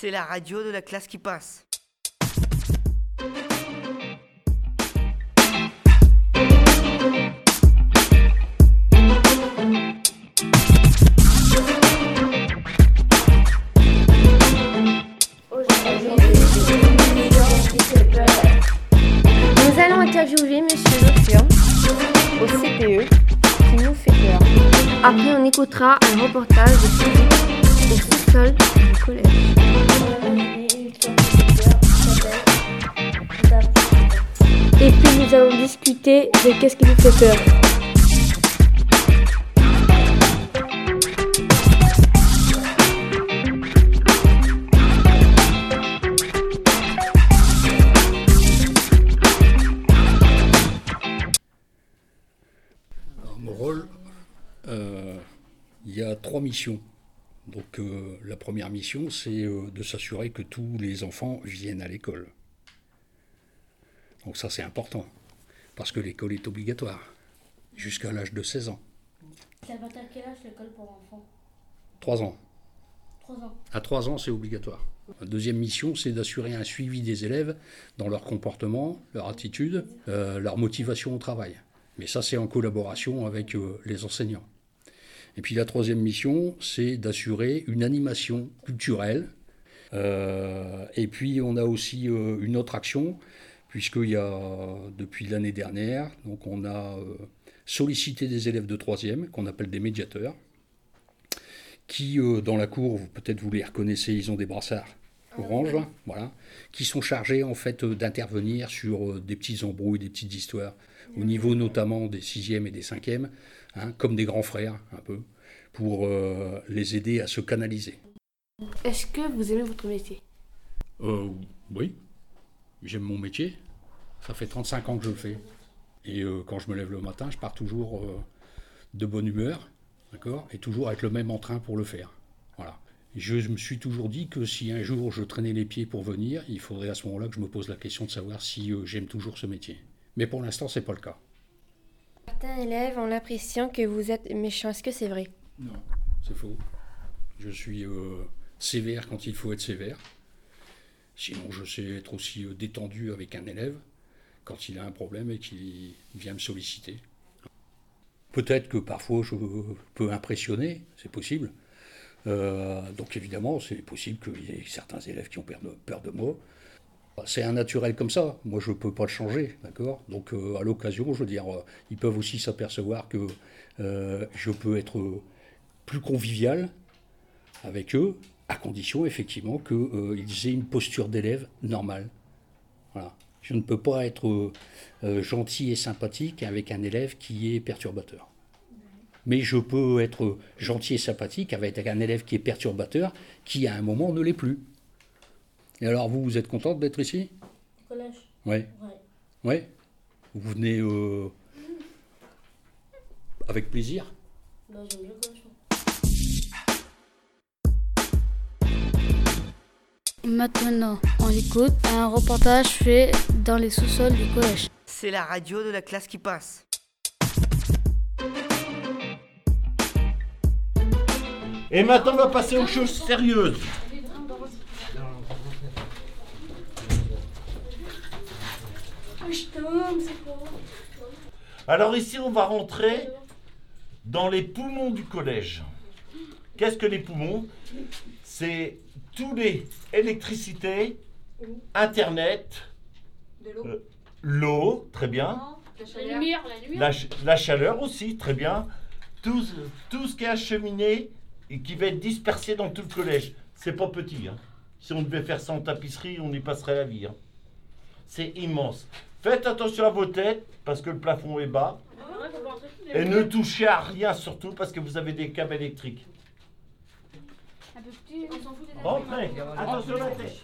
C'est la radio de la classe qui passe. Nous allons interviewer Monsieur Lefur au CPE qui nous fait peur. Après, on écoutera un reportage de Et puis nous allons discuter de qu'est-ce qui nous fait peur. Mon rôle, euh, il y a trois missions. Donc euh, la première mission, c'est euh, de s'assurer que tous les enfants viennent à l'école. Donc ça, c'est important, parce que l'école est obligatoire, jusqu'à l'âge de 16 ans. Va à quel âge l'école pour enfants? 3 ans. 3 ans. À 3 ans, c'est obligatoire. La deuxième mission, c'est d'assurer un suivi des élèves dans leur comportement, leur attitude, euh, leur motivation au travail. Mais ça, c'est en collaboration avec les enseignants. Et puis la troisième mission, c'est d'assurer une animation culturelle. Euh, et puis on a aussi euh, une autre action, puisqu'il y a, depuis l'année dernière, donc on a euh, sollicité des élèves de troisième, qu'on appelle des médiateurs, qui, dans la cour, peut-être vous les reconnaissez, ils ont des brassards orange, là, voilà, qui sont chargés en fait d'intervenir sur des petits embrouilles, des petites histoires, au niveau notamment des sixièmes et des cinquièmes, hein, comme des grands frères, un peu, pour euh, les aider à se canaliser. Est-ce que vous aimez votre métier? Euh, oui, j'aime mon métier. Ça fait 35 ans que je le fais. Et euh, quand je me lève le matin, je pars toujours de bonne humeur, d'accord Et toujours avec le même entrain pour le faire. Voilà. Je me suis toujours dit que si un jour je traînais les pieds pour venir, il faudrait à ce moment-là que je me pose la question de savoir si j'aime toujours ce métier. Mais pour l'instant, c'est pas le cas. Certains élèves ont l'impression que vous êtes méchant. Est-ce que c'est vrai? Non, c'est faux. Je suis euh, sévère quand il faut être sévère. Sinon, je sais être aussi euh, détendu avec un élève quand il a un problème et qu'il vient me solliciter. Peut-être que parfois je peux impressionner, c'est possible. Euh, donc évidemment, c'est possible qu'il y ait certains élèves qui ont peur de, peur de moi. C'est un naturel comme ça. Moi, je ne peux pas le changer, d'accord? Donc, euh, à l'occasion, je veux dire, euh, ils peuvent aussi s'apercevoir que euh, je peux être plus convivial avec eux, à condition effectivement qu'ils aient une posture d'élève normale. Je ne peux pas être gentil et sympathique avec un élève qui est perturbateur. Mais je peux être gentil et sympathique avec un élève qui est perturbateur, qui à un moment ne l'est plus. Et alors vous, vous êtes contente d'être ici? Au collège? Oui. Ouais. Oui. Vous venez euh, avec plaisir? Bah, j'aime bien le collège. moi. Maintenant, on écoute un reportage fait dans les sous-sols du collège. C'est la radio de la classe qui passe. Et maintenant, on va passer aux choses sérieuses. Alors ici, on va rentrer dans les poumons du collège. Qu'est-ce que les poumons? C'est tous les électricités, Internet, euh, l'eau, très bien, La lumière, la chaleur aussi, très bien, tout, ce- tout ce qui est acheminé et qui va être dispersé dans tout le collège. C'est pas petit. hein. Si on devait faire ça en tapisserie, on y passerait la vie. hein. C'est immense. Faites attention à vos têtes parce que le plafond est bas. Et ne touchez à rien surtout parce que vous avez des câbles électriques. Rentrez. Attention à la tête.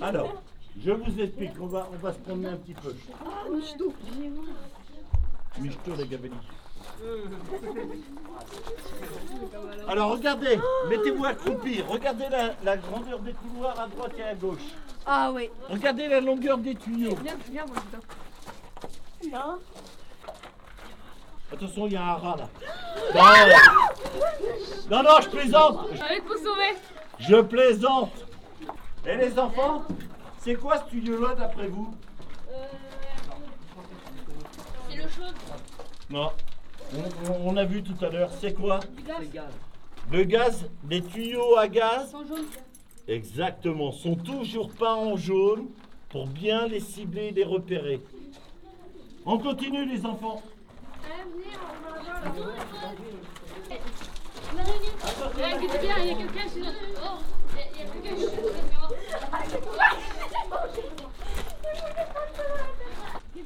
Alors, je vous explique, on va, on va se promener un petit peu. Michto, les gabellis. Alors regardez, mettez-vous accroupi, regardez la, la grandeur des couloirs à droite et à gauche. Ah oui. Regardez la longueur des tuyaux. Viens, viens, moi, dedans. Attention, il y a un rat là. Non, non, non, je plaisante. Avec pour sauver. Je plaisante. Et les enfants, c'est quoi ce tuyau-là d'après vous? C'est le chaud. Non. On, a vu tout à l'heure, c'est quoi Du gaz. Le gaz, les tuyaux à gaz, Sans jaune. exactement, sont toujours peints en jaune pour bien les cibler et les repérer. On continue les enfants. Eh.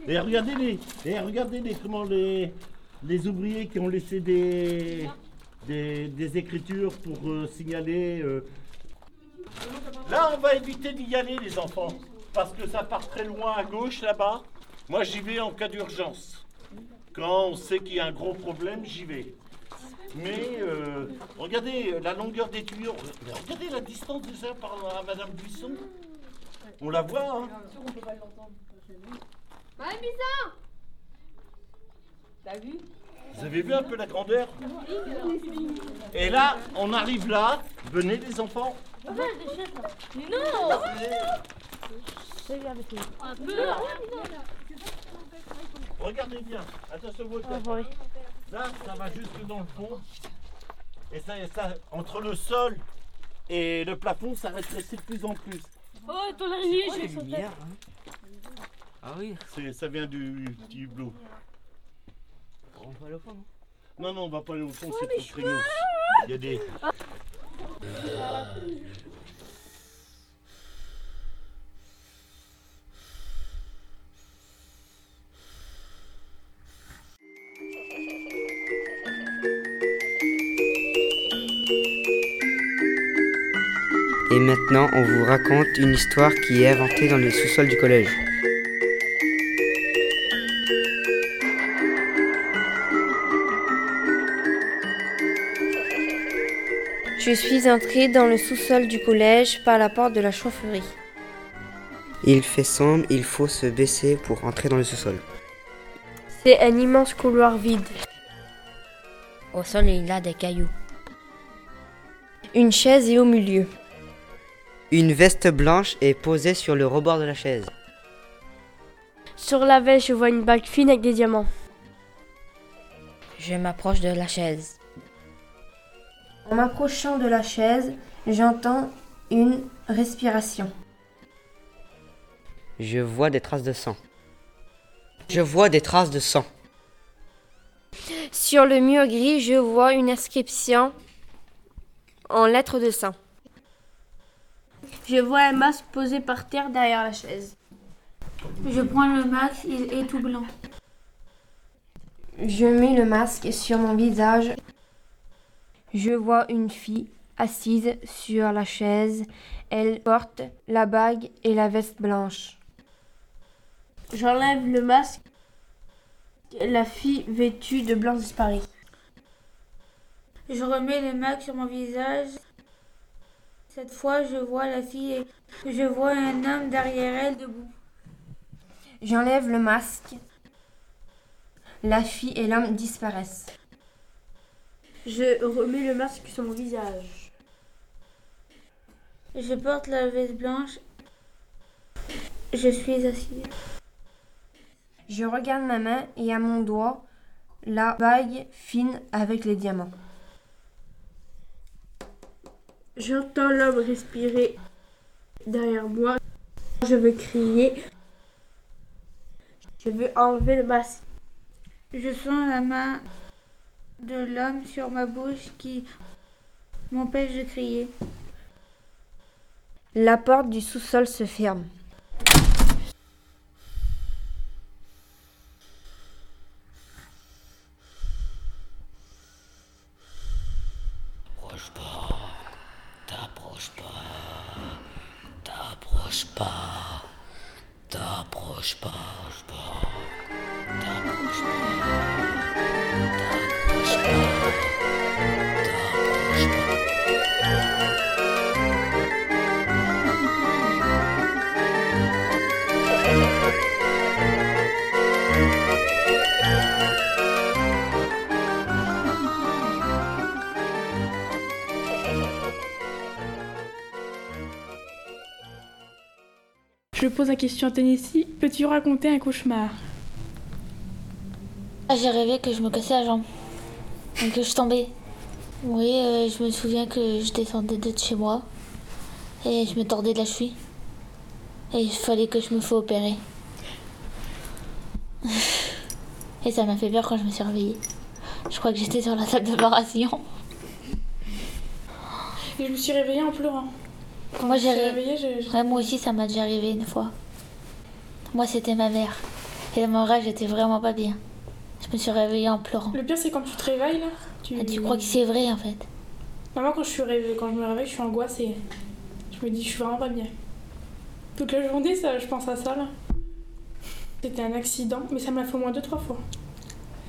Et regardez les, et regardez les, comment les, les ouvriers qui ont laissé des, des, des écritures pour euh, signaler. euh. Là, on va éviter d'y aller, les enfants, parce que ça part très loin à gauche là-bas. Moi, j'y vais en cas d'urgence. Quand on sait qu'il y a un gros problème, j'y vais. Mais euh, regardez la longueur des tuyaux. Regardez la distance déjà par à Madame Buisson. On la voit, hein Mamie Bizarre T'as vu Vous avez vu un peu la grandeur Et là, on arrive là. Venez les enfants. Un peu. Regardez bien. Attention votre Là, ça va jusque dans le fond. Et ça, et ça, entre le sol et le plafond, ça rétrécit de plus en plus. Oh, ton araignée, j'ai son tête. Ah oui, ça vient du, du hublot. On va le fond, non Non, non, on va pas aller au fond, c'est trop craignos. Il y a des. Et maintenant, on vous raconte une histoire qui est inventée dans le sous-sol du collège. Je suis entrée dans le sous-sol du collège par la porte de la chaufferie. Il fait sombre, il faut se baisser pour entrer dans le sous-sol. C'est un immense couloir vide. Au sol, il y a des cailloux. Une chaise est au milieu. Une veste blanche est posée sur le rebord de la chaise. Sur la veste, je vois une bague fine avec des diamants. Je m'approche de la chaise. En m'approchant de la chaise, j'entends une respiration. Je vois des traces de sang. Je vois des traces de sang. Sur le mur gris, je vois une inscription en lettres de sang. Je vois un masque posé par terre derrière la chaise. Je prends le max, il est tout blanc. Je mets le masque sur mon visage. Je vois une fille assise sur la chaise. Elle porte la bague et la veste blanche. J'enlève le masque. La fille vêtue de blanc disparaît. Je remets le max sur mon visage. Cette fois, je vois la fille et je vois un homme derrière elle debout. J'enlève le masque. La fille et l'homme disparaissent. Je remets le masque sur mon visage. Je porte la veste blanche. Je suis assise. Je regarde ma main et à mon doigt la bague fine avec les diamants. J'entends l'homme respirer derrière moi. Je veux crier. Je veux enlever le masque. Je sens la main de l'homme sur ma bouche qui m'empêche de crier. La porte du sous-sol se ferme. T'approches pas. T'approches pas. T'approches pas. T'approches pas. T'approches pas. Je pose la question à Tennessee. Peux-tu raconter un cauchemar? Ah, j'ai rêvé que je me cassais la jambe. Et que je tombais. Oui, euh, je me souviens que je descendais de chez moi. Et je me tordais de la cheville. Et il fallait que je me fasse opérer. Et ça m'a fait peur quand je me suis réveillée. Je crois que j'étais sur la salle d'opération. Et je me suis réveillée en pleurant. Moi, me j'ai- je- Ouais, moi aussi, ça m'a déjà arrivé une fois. Moi, c'était ma mère. Et dans mon rêve, j'étais vraiment pas bien. Je me suis réveillée en pleurant. Le pire, c'est quand tu te réveilles là. Tu, Ah, tu crois que c'est vrai en fait Bah, Moi, quand je, suis réveillée, quand je me réveille, je suis angoissée. Je me dis, je suis vraiment pas bien. Toute la journée, ça, je pense à ça là. C'était un accident, mais ça m'a fait au moins deux, trois fois.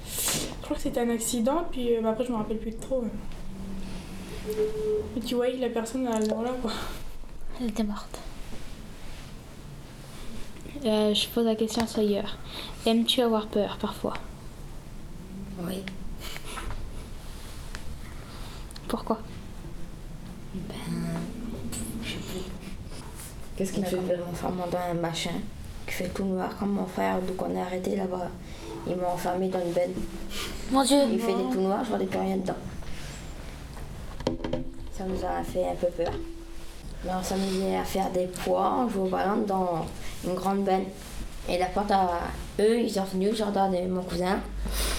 Je crois que c'était un accident, puis euh, bah, après, je me rappelle plus de trop. Mais tu vois, la personne, elle, voilà quoi. Elle était morte. Euh, je pose la question à Sawyer. Aimes-tu avoir peur parfois? Oui. Pourquoi? Qu'est-ce qui me fait peur Enfermement dans un machin qui fait tout noir comme mon frère, donc on est arrêté là-bas. Ils m'ont enfermé dans une benne. Mon Dieu Il fait des tout noirs, je vois plus rien dedans. Ça nous a fait un peu peur. On s'amusait à faire des poids, on jouait au ballon dans une grande benne. Et la porte à eux, ils sont venus, Jordan et mon cousin,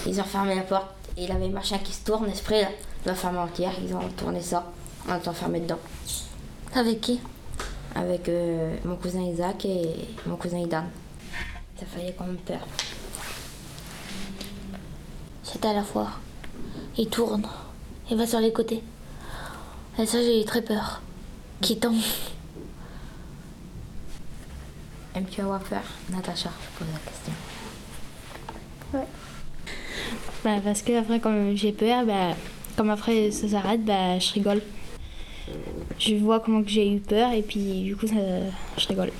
ils ont fermé la porte. Et il avait machin qui se tourne, esprit là, la fermer entière, ils ont tourné ça, on est enfermé dedans. Avec qui? Avec euh, mon cousin Isaac et mon cousin Idan. Ça faisait quand même peur. C'était à la foire. Il tourne. Il va sur les côtés. Et ça, j'ai eu très peur. Qui tombe. Aimes-tu avoir peur Natacha, je pose la question. bah, Parce que après, quand j'ai peur, bah, comme après ça s'arrête, bah, je rigole. Je vois comment que j'ai eu peur et puis du coup, ça, je rigole.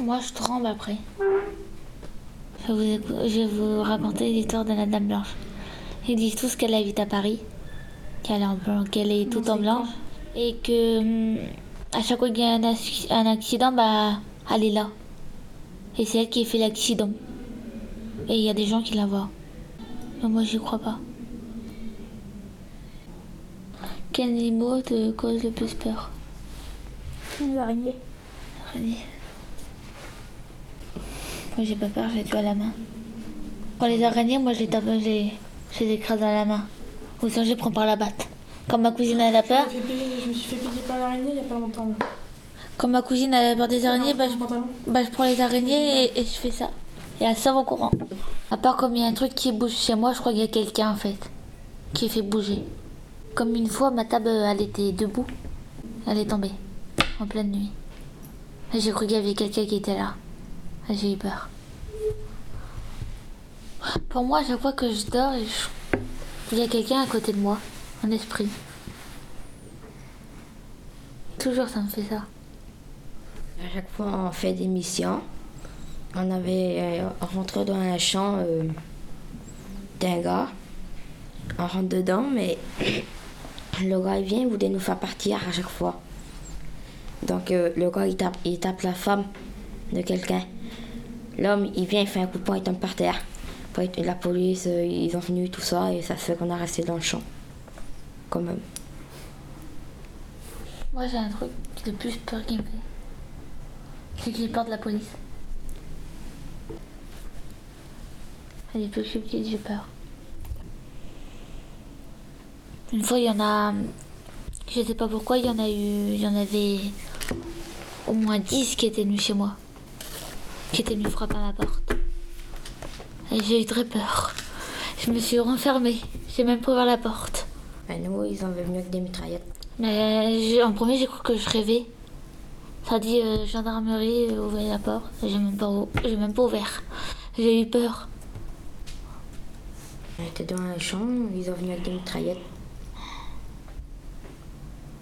Moi, je tremble après. Je vais vous, je vais vous raconter l'histoire de la Dame Blanche. Ils disent tous qu'elle habite à Paris, qu'elle est, en blanc, qu'elle est toute en blanche, et que hum, à chaque fois qu'il y a un, acc- un accident, bah, elle est là. Et c'est elle qui fait l'accident. Et il y a des gens qui la voient. Mais moi, j'y crois pas. Quel animal te cause le plus peur? Les araignées. Araignée. Moi j'ai pas peur, j'ai tout à la main. Quand les araignées, moi je les tape, je les, je les écrase à la main. Ou sinon je les prends par la batte. Quand ma cousine elle a peur, Je me, fais payer- je me suis fait piquer par l'araignée il y a pas longtemps. quand ma cousine elle a peur des araignées, bah, je, bah, je prends les araignées et, et je fais ça. Et elle sort au courant. À part comme il y a un truc qui bouge chez moi, je crois qu'il y a quelqu'un en fait qui fait bouger. Comme une fois, ma table elle était debout, elle est tombée en pleine nuit. Et j'ai cru qu'il y avait quelqu'un qui était là. Et J'ai eu peur. Pour moi, chaque fois que je dors, je- il y a quelqu'un à côté de moi, esprit. Toujours ça me fait ça. À chaque fois, on fait des missions. On avait euh, rentré dans un champ euh, d'un gars. On rentre dedans, mais le gars il vient, il voulait nous faire partir à chaque fois. Donc euh, le gars il tape, il tape la femme de quelqu'un. L'homme il vient, il fait un coup de poing, il tombe par terre. La police, ils ont venu, tout ça, et ça fait qu'on a resté dans le champ. Moi, j'ai un truc de plus peur qui me fait. C'est que j'ai peur de la police. Que je suis petite, j'ai peur. Une fois, il y en a. Je sais pas pourquoi, il y en a eu. Il y en avait au moins 10 qui étaient venus chez moi. Qui étaient venus frapper à ma porte. Et j'ai eu très peur. Je me suis renfermée. J'ai même pas ouvert la porte. Ben, nous, ils ont venu avec des mitraillettes. Mais en premier, j'ai cru que je rêvais. Ça dit euh, gendarmerie, euh, ouvrez la porte. J'ai même pas, ou- j'ai même pas ouvert. J'ai eu peur. On était dans un champ, ils ont venu avec des mitraillettes.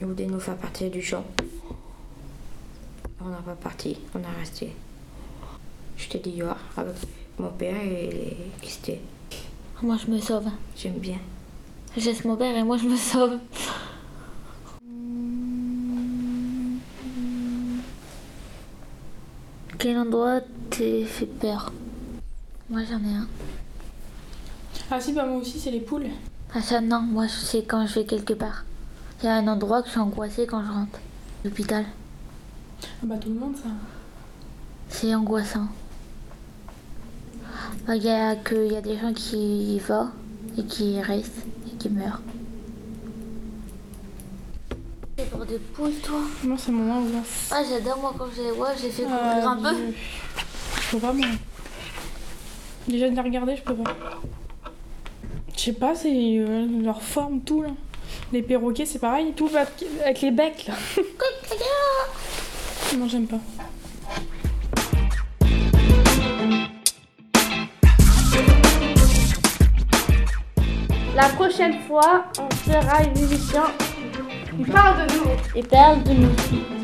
Ils voulaient nous faire partir du champ. On n'a pas parti, on a resté. J'étais dehors avec mon père et Christé. Moi, je me sauve. J'aime bien. Je laisse mon père et moi, je me sauve. Quel endroit te fait peur? Moi j'en ai un. Ah si, bah moi aussi, c'est les poules. Ah ça non, moi c'est quand je vais quelque part. Il y a un endroit que je suis angoissée quand je rentre. L'hôpital. Ah bah tout le monde, ça. C'est angoissant. Bah, Il y, a que- y a des gens qui y vont et qui restent et qui. C'est pour des poules, toi Non, c'est mon angoisse. Ah, j'adore, moi, quand je les vois, je les fais courir Ah, un peu. Je peux pas, moi. Déjà de les regarder, je peux pas. Je sais pas, c'est euh, leur forme, tout là. Les perroquets, c'est pareil, tout va avec les becs là. non, j'aime pas. Prochaine fois, on fera une émission qui parle de nous. Et parle de nous.